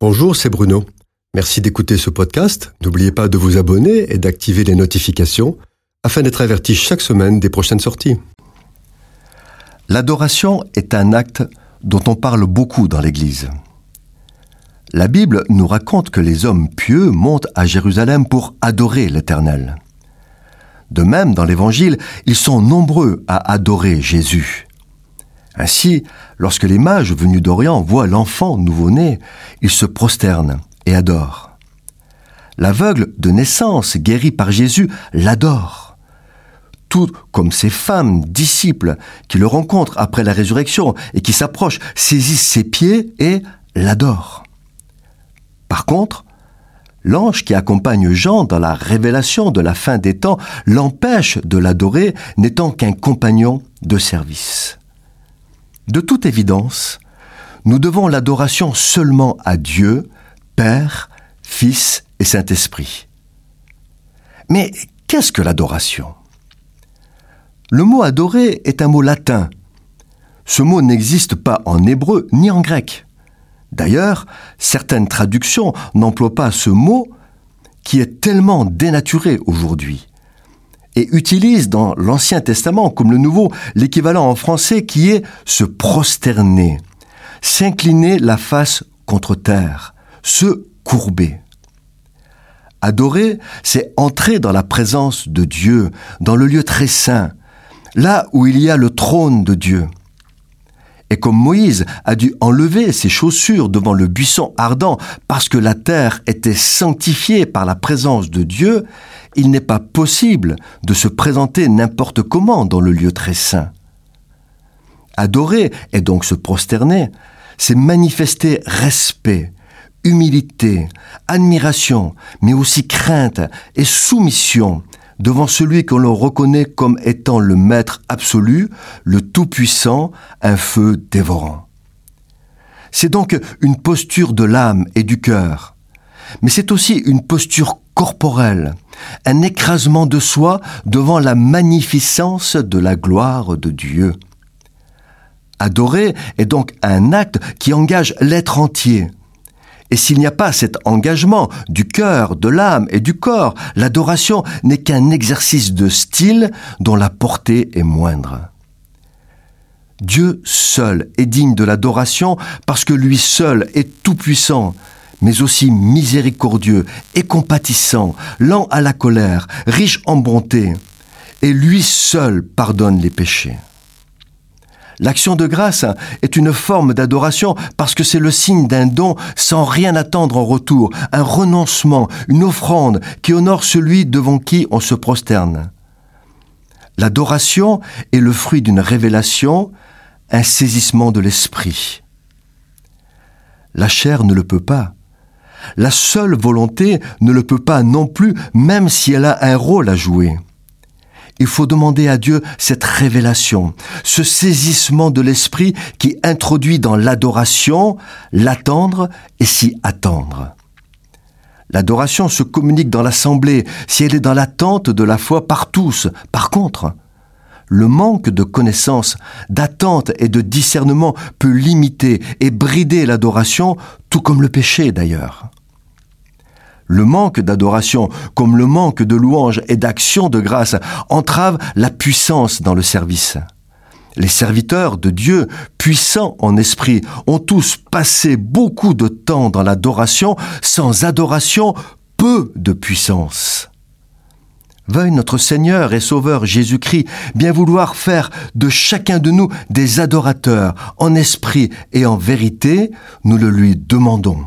Bonjour, c'est Bruno. Merci d'écouter ce podcast. N'oubliez pas de vous abonner et d'activer les notifications afin d'être averti chaque semaine des prochaines sorties. L'adoration est un acte dont on parle beaucoup dans l'Église. La Bible nous raconte que les hommes pieux montent à Jérusalem pour adorer l'Éternel. De même, dans l'Évangile, ils sont nombreux à adorer Jésus. Ainsi, lorsque les mages venus d'Orient voient l'enfant nouveau-né, ils se prosternent et adorent. L'aveugle de naissance guéri par Jésus l'adore. Tout comme ces femmes disciples qui le rencontrent après la résurrection et qui s'approchent, saisissent ses pieds et l'adorent. Par contre, l'ange qui accompagne Jean dans la révélation de la fin des temps l'empêche de l'adorer n'étant qu'un compagnon de service. De toute évidence, nous devons l'adoration seulement à Dieu, Père, Fils et Saint-Esprit. Mais qu'est-ce que l'adoration? Le mot adorer est un mot latin. Ce mot n'existe pas en hébreu ni en grec. D'ailleurs, certaines traductions n'emploient pas ce mot qui est tellement dénaturé aujourd'hui et utilise dans l'Ancien Testament comme le Nouveau l'équivalent en français qui est se prosterner, s'incliner la face contre terre, se courber. Adorer, c'est entrer dans la présence de Dieu, dans le lieu très saint, là où il y a le trône de Dieu. Et comme Moïse a dû enlever ses chaussures devant le buisson ardent parce que la terre était sanctifiée par la présence de Dieu, il n'est pas possible de se présenter n'importe comment dans le lieu très saint. Adorer et donc se prosterner, c'est manifester respect, humilité, admiration, mais aussi crainte et soumission devant celui que l'on reconnaît comme étant le Maître absolu, le Tout-Puissant, un feu dévorant. C'est donc une posture de l'âme et du cœur, mais c'est aussi une posture corporelle, un écrasement de soi devant la magnificence de la gloire de Dieu. Adorer est donc un acte qui engage l'être entier, et s'il n'y a pas cet engagement du cœur, de l'âme et du corps, l'adoration n'est qu'un exercice de style dont la portée est moindre. Dieu seul est digne de l'adoration parce que lui seul est tout-puissant, mais aussi miséricordieux et compatissant, lent à la colère, riche en bonté, et lui seul pardonne les péchés. L'action de grâce est une forme d'adoration parce que c'est le signe d'un don sans rien attendre en retour, un renoncement, une offrande qui honore celui devant qui on se prosterne. L'adoration est le fruit d'une révélation, un saisissement de l'esprit. La chair ne le peut pas. La seule volonté ne le peut pas non plus, même si elle a un rôle à jouer. Il faut demander à Dieu cette révélation, ce saisissement de l'esprit qui introduit dans l'adoration l'attendre et s'y attendre. L'adoration se communique dans l'assemblée si elle est dans l'attente de la foi par tous. Par contre, le manque de connaissance, d'attente et de discernement peut limiter et brider l'adoration, tout comme le péché d'ailleurs. Le manque d'adoration, comme le manque de louange et d'action de grâce, entrave la puissance dans le service. Les serviteurs de Dieu, puissants en esprit, ont tous passé beaucoup de temps dans l'adoration. Sans adoration, peu de puissance. Veuille notre Seigneur et Sauveur Jésus-Christ bien vouloir faire de chacun de nous des adorateurs en esprit et en vérité, nous le lui demandons.